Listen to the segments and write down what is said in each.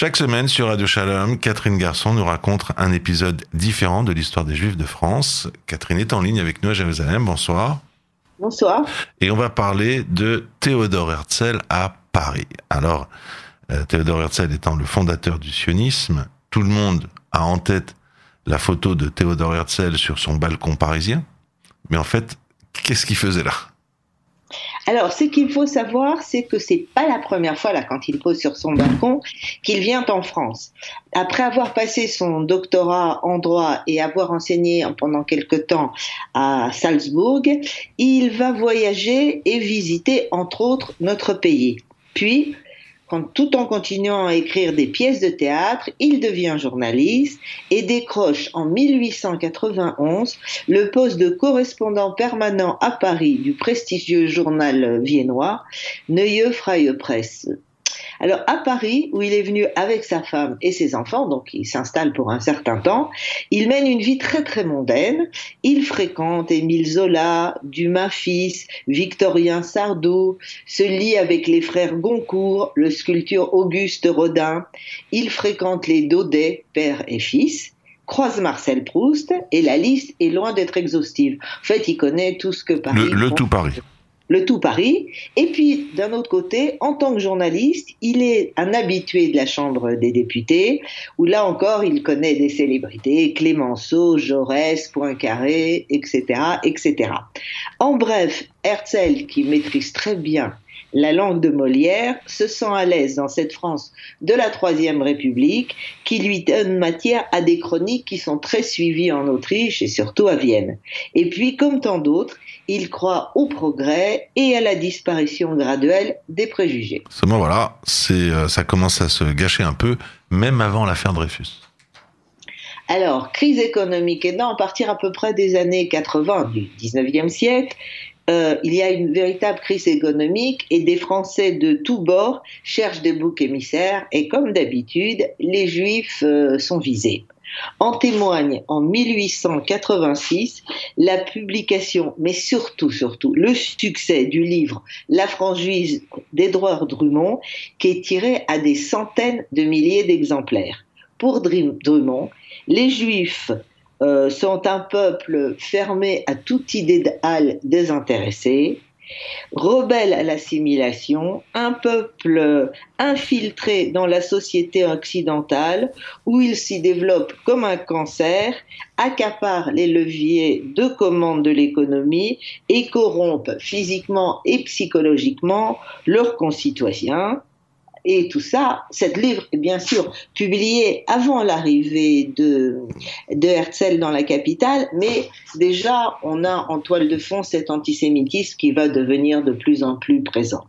Chaque semaine sur Radio Shalom, Catherine Garçon nous raconte un épisode différent de l'histoire des Juifs de France. Catherine est en ligne avec nous à Jérusalem. Bonsoir. Bonsoir. Et on va parler de Théodore Herzl à Paris. Alors, euh, Théodore Herzl étant le fondateur du sionisme, tout le monde a en tête la photo de Théodore Herzl sur son balcon parisien. Mais en fait, qu'est-ce qu'il faisait là? Alors, ce qu'il faut savoir, c'est que c'est pas la première fois, là, quand il pose sur son balcon, qu'il vient en France. Après avoir passé son doctorat en droit et avoir enseigné pendant quelque temps à Salzbourg, il va voyager et visiter, entre autres, notre pays. Puis, tout en continuant à écrire des pièces de théâtre, il devient journaliste et décroche en 1891 le poste de correspondant permanent à Paris du prestigieux journal viennois Neue Freie Presse. Alors à Paris, où il est venu avec sa femme et ses enfants, donc il s'installe pour un certain temps, il mène une vie très très mondaine. Il fréquente Émile Zola, Dumas fils, Victorien Sardou, se lie avec les frères Goncourt, le sculpteur Auguste Rodin. Il fréquente les Daudet, père et fils croise Marcel Proust et la liste est loin d'être exhaustive. En fait, il connaît tout ce que Paris. Le, le tout Paris le tout Paris. Et puis, d'un autre côté, en tant que journaliste, il est un habitué de la Chambre des députés, où là encore, il connaît des célébrités, Clémenceau, Jaurès, Poincaré, etc., etc. En bref, Herzl, qui maîtrise très bien la langue de Molière, se sent à l'aise dans cette France de la Troisième République qui lui donne matière à des chroniques qui sont très suivies en Autriche et surtout à Vienne. Et puis, comme tant d'autres, il croit au progrès et à la disparition graduelle des préjugés. Seulement voilà, c'est, euh, ça commence à se gâcher un peu, même avant l'affaire Dreyfus. Alors, crise économique aidant, à partir à peu près des années 80 du 19e siècle, euh, il y a une véritable crise économique et des Français de tous bords cherchent des boucs émissaires et comme d'habitude, les Juifs euh, sont visés. En témoigne en 1886 la publication, mais surtout, surtout, le succès du livre La France juive d'Edouard Drummond, qui est tiré à des centaines de milliers d'exemplaires. Pour Drummond, les Juifs euh, sont un peuple fermé à toute idéal désintéressé, rebelle à l'assimilation, un peuple infiltré dans la société occidentale où il s'y développe comme un cancer, accapare les leviers de commande de l'économie et corrompt physiquement et psychologiquement leurs concitoyens et tout ça, cette livre est bien sûr publié avant l'arrivée de, de Herzl dans la capitale, mais déjà on a en toile de fond cet antisémitisme qui va devenir de plus en plus présent.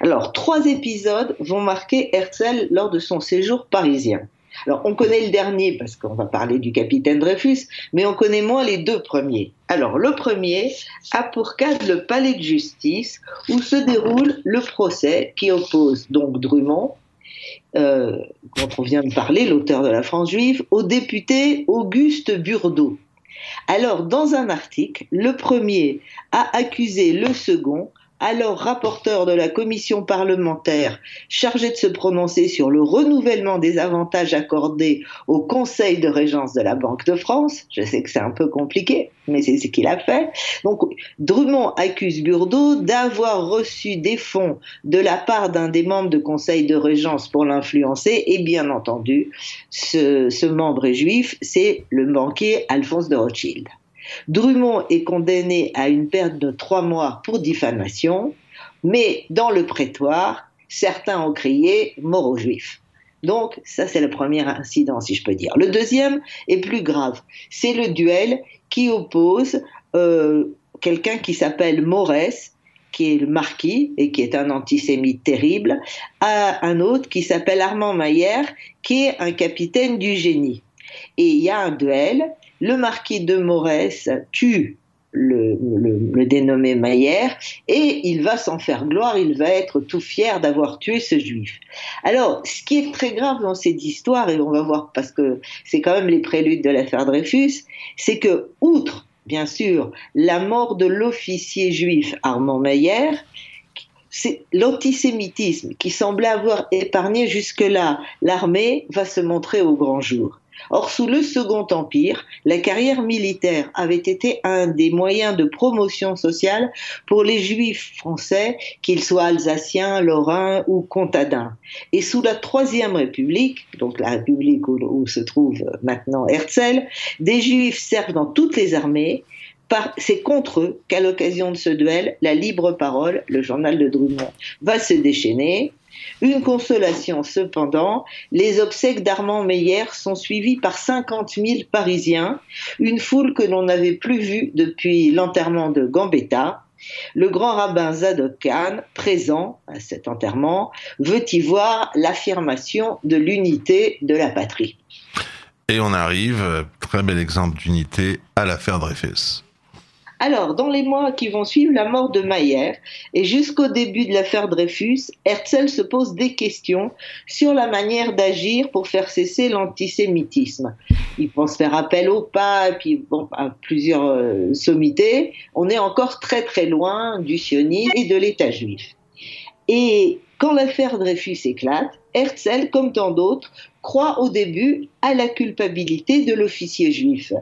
Alors, trois épisodes vont marquer Herzl lors de son séjour parisien. Alors, on connaît le dernier parce qu'on va parler du capitaine Dreyfus, mais on connaît moins les deux premiers. Alors, le premier a pour cadre le palais de justice où se déroule le procès qui oppose donc Drummond, euh, dont on vient de parler, l'auteur de la France juive, au député Auguste Burdeau. Alors, dans un article, le premier a accusé le second alors rapporteur de la commission parlementaire chargée de se prononcer sur le renouvellement des avantages accordés au Conseil de régence de la Banque de France. Je sais que c'est un peu compliqué, mais c'est ce qu'il a fait. Donc, Drummond accuse Burdeau d'avoir reçu des fonds de la part d'un des membres du Conseil de régence pour l'influencer, et bien entendu, ce, ce membre est juif, c'est le banquier Alphonse de Rothschild. Drummond est condamné à une perte de trois mois pour diffamation, mais dans le prétoire, certains ont crié mort aux juifs. Donc, ça, c'est le premier incident, si je peux dire. Le deuxième est plus grave. C'est le duel qui oppose euh, quelqu'un qui s'appelle Morès, qui est le marquis et qui est un antisémite terrible, à un autre qui s'appelle Armand Maillère, qui est un capitaine du génie. Et il y a un duel le marquis de Morès tue le, dénommé Maillère et il va s'en faire gloire, il va être tout fier d'avoir tué ce juif. Alors, ce qui est très grave dans cette histoire, et on va voir parce que c'est quand même les préludes de l'affaire Dreyfus, c'est que, outre, bien sûr, la mort de l'officier juif Armand Maillère, l'antisémitisme qui semblait avoir épargné jusque-là l'armée va se montrer au grand jour. Or, sous le Second Empire, la carrière militaire avait été un des moyens de promotion sociale pour les juifs français, qu'ils soient alsaciens, lorrains ou comtadins. Et sous la Troisième République, donc la République où, se trouve maintenant Herzl, des juifs servent dans toutes les armées c'est contre eux qu'à l'occasion de ce duel, la libre parole, le journal de Drummond, va se déchaîner. Une consolation cependant, les obsèques d'Armand Meyer sont suivies par 50 000 Parisiens, une foule que l'on n'avait plus vue depuis l'enterrement de Gambetta. Le grand rabbin Zadok Khan, présent à cet enterrement, veut y voir l'affirmation de l'unité de la patrie. Et on arrive, très bel exemple d'unité, à l'affaire Dreyfus. Alors, dans les mois qui vont suivre la mort de Mayer et jusqu'au début de l'affaire Dreyfus, Herzl se pose des questions sur la manière d'agir pour faire cesser l'antisémitisme. Il pense faire appel au pape, puis bon, à plusieurs euh, sommités. On est encore très très loin du sionisme et de l'État juif. Et quand l'affaire Dreyfus éclate, Herzl, comme tant d'autres, croit au début à la culpabilité de l'officier juif.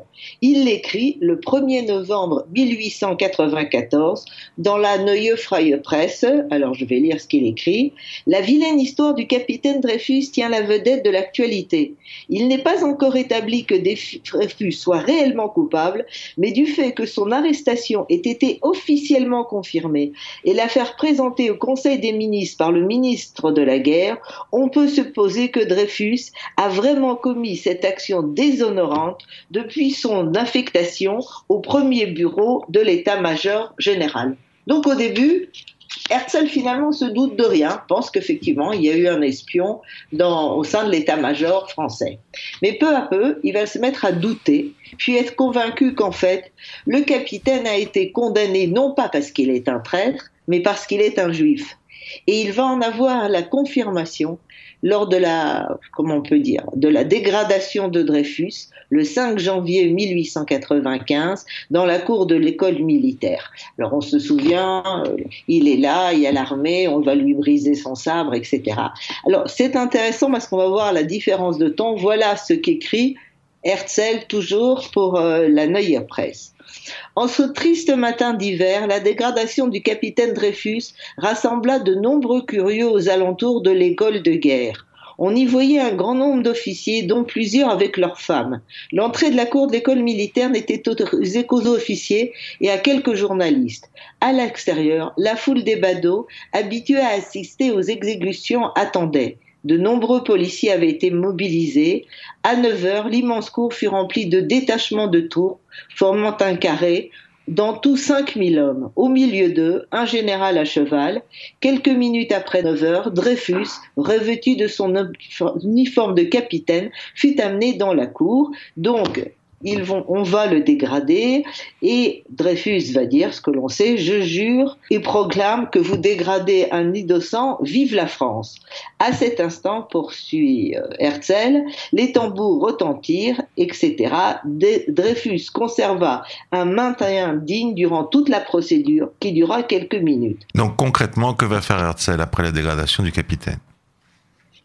Il l'écrit le 1er novembre 1894 dans la Neue Freie Presse. Alors je vais lire ce qu'il écrit. La vilaine histoire du capitaine Dreyfus tient la vedette de l'actualité. Il n'est pas encore établi que Dreyfus soit réellement coupable, mais du fait que son arrestation ait été officiellement confirmée et l'affaire présentée au Conseil des ministres par le ministre de la guerre, on peut supposer que Dreyfus a vraiment commis cette action déshonorante depuis son affectation au premier bureau de l'état-major général. Donc au début, Herzl finalement se doute de rien, pense qu'effectivement il y a eu un espion au sein de l'état-major français. Mais peu à peu, il va se mettre à douter, puis être convaincu qu'en fait, le capitaine a été condamné non pas parce qu'il est un traître, mais parce qu'il est un juif. Et il va en avoir la confirmation lors de la, comment on peut dire, de la dégradation de Dreyfus le 5 janvier 1895 dans la cour de l'école militaire. Alors on se souvient, euh, il est là, il y a l'armée, on va lui briser son sabre, etc. Alors c'est intéressant parce qu'on va voir la différence de temps. Voilà ce qu'écrit Herzl toujours pour euh, la Neue Presse. En ce triste matin d'hiver, la dégradation du capitaine Dreyfus rassembla de nombreux curieux aux alentours de l'école de guerre. On y voyait un grand nombre d'officiers, dont plusieurs avec leurs femmes. L'entrée de la cour de l'école militaire n'était autorisée qu'aux officiers et à quelques journalistes. À l'extérieur, la foule des badauds, habituée à assister aux exécutions, attendait. De nombreux policiers avaient été mobilisés. À 9 heures, l'immense cour fut remplie de détachements de tours formant un carré, dans tout 5000 hommes. Au milieu d'eux, un général à cheval. Quelques minutes après 9 heures, Dreyfus, revêtu de son uniforme de capitaine, fut amené dans la cour. Donc, ils vont, on va le dégrader et Dreyfus va dire ce que l'on sait, je jure et proclame que vous dégradez un innocent, vive la France. À cet instant, poursuit euh, Herzl, les tambours retentirent, etc. Dreyfus conserva un maintien digne durant toute la procédure qui dura quelques minutes. Donc concrètement, que va faire Herzl après la dégradation du capitaine?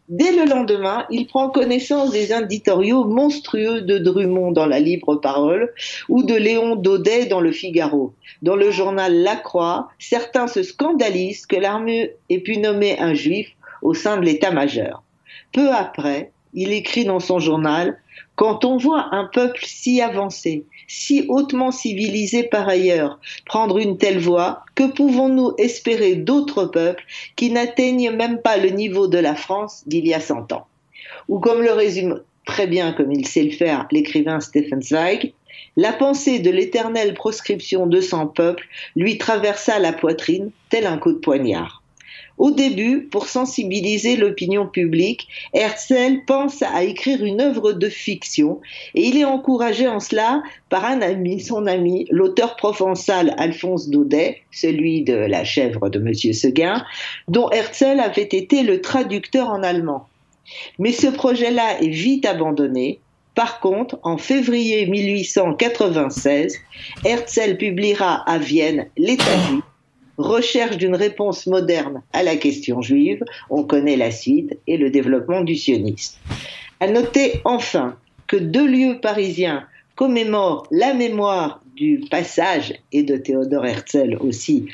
Dès le lendemain, il prend connaissance des inditoriaux monstrueux de Drummond dans la Libre Parole ou de Léon Daudet dans le Figaro. Dans le journal La Croix, certains se scandalisent que l'armée ait pu nommer un juif au sein de l'état-major. Peu après, il écrit dans son journal quand on voit un peuple si avancé, si hautement civilisé par ailleurs, prendre une telle voie, que pouvons-nous espérer d'autres peuples qui n'atteignent même pas le niveau de la France d'il y a cent ans? Ou comme le résume très bien comme il sait le faire l'écrivain Stephen Zweig, la pensée de l'éternelle proscription de son peuple lui traversa la poitrine tel un coup de poignard. Au début, pour sensibiliser l'opinion publique, Herzl pense à écrire une œuvre de fiction et il est encouragé en cela par un ami, son ami, l'auteur provençal Alphonse Daudet, celui de La chèvre de Monsieur Seguin, dont Herzl avait été le traducteur en allemand. Mais ce projet-là est vite abandonné. Par contre, en février 1896, Herzl publiera à Vienne L'État recherche d'une réponse moderne à la question juive. On connaît la suite et le développement du sionisme. À noter enfin que deux lieux parisiens commémorent la mémoire du passage et de Théodore Herzl aussi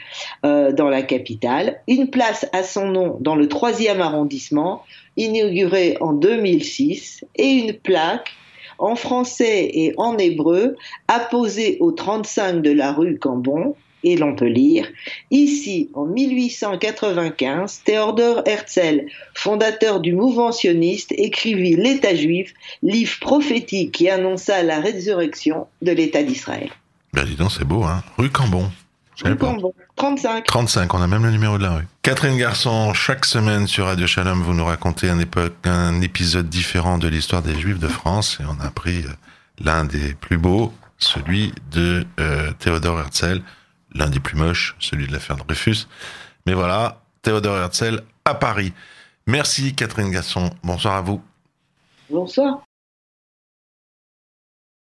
euh, dans la capitale. Une place à son nom dans le troisième arrondissement, inaugurée en 2006, et une plaque en français et en hébreu apposée au 35 de la rue Cambon, et l'on peut lire Ici, en 1895, Théodore Herzl, fondateur du mouvement sioniste, écrivit L'État juif, livre prophétique qui annonça la résurrection de l'État d'Israël. Ben dis donc, c'est beau, hein Rue Cambon. Rue Cambon, 35. 35, on a même le numéro de la rue. Catherine Garçon, chaque semaine sur Radio Shalom, vous nous racontez un, époque, un épisode différent de l'histoire des Juifs de France, et on a pris euh, l'un des plus beaux, celui de euh, Théodore Herzl, l'un des plus moches, celui de l'affaire Dreyfus. Mais voilà, Théodore Herzl à Paris. Merci Catherine Garçon, bonsoir à vous. Bonsoir.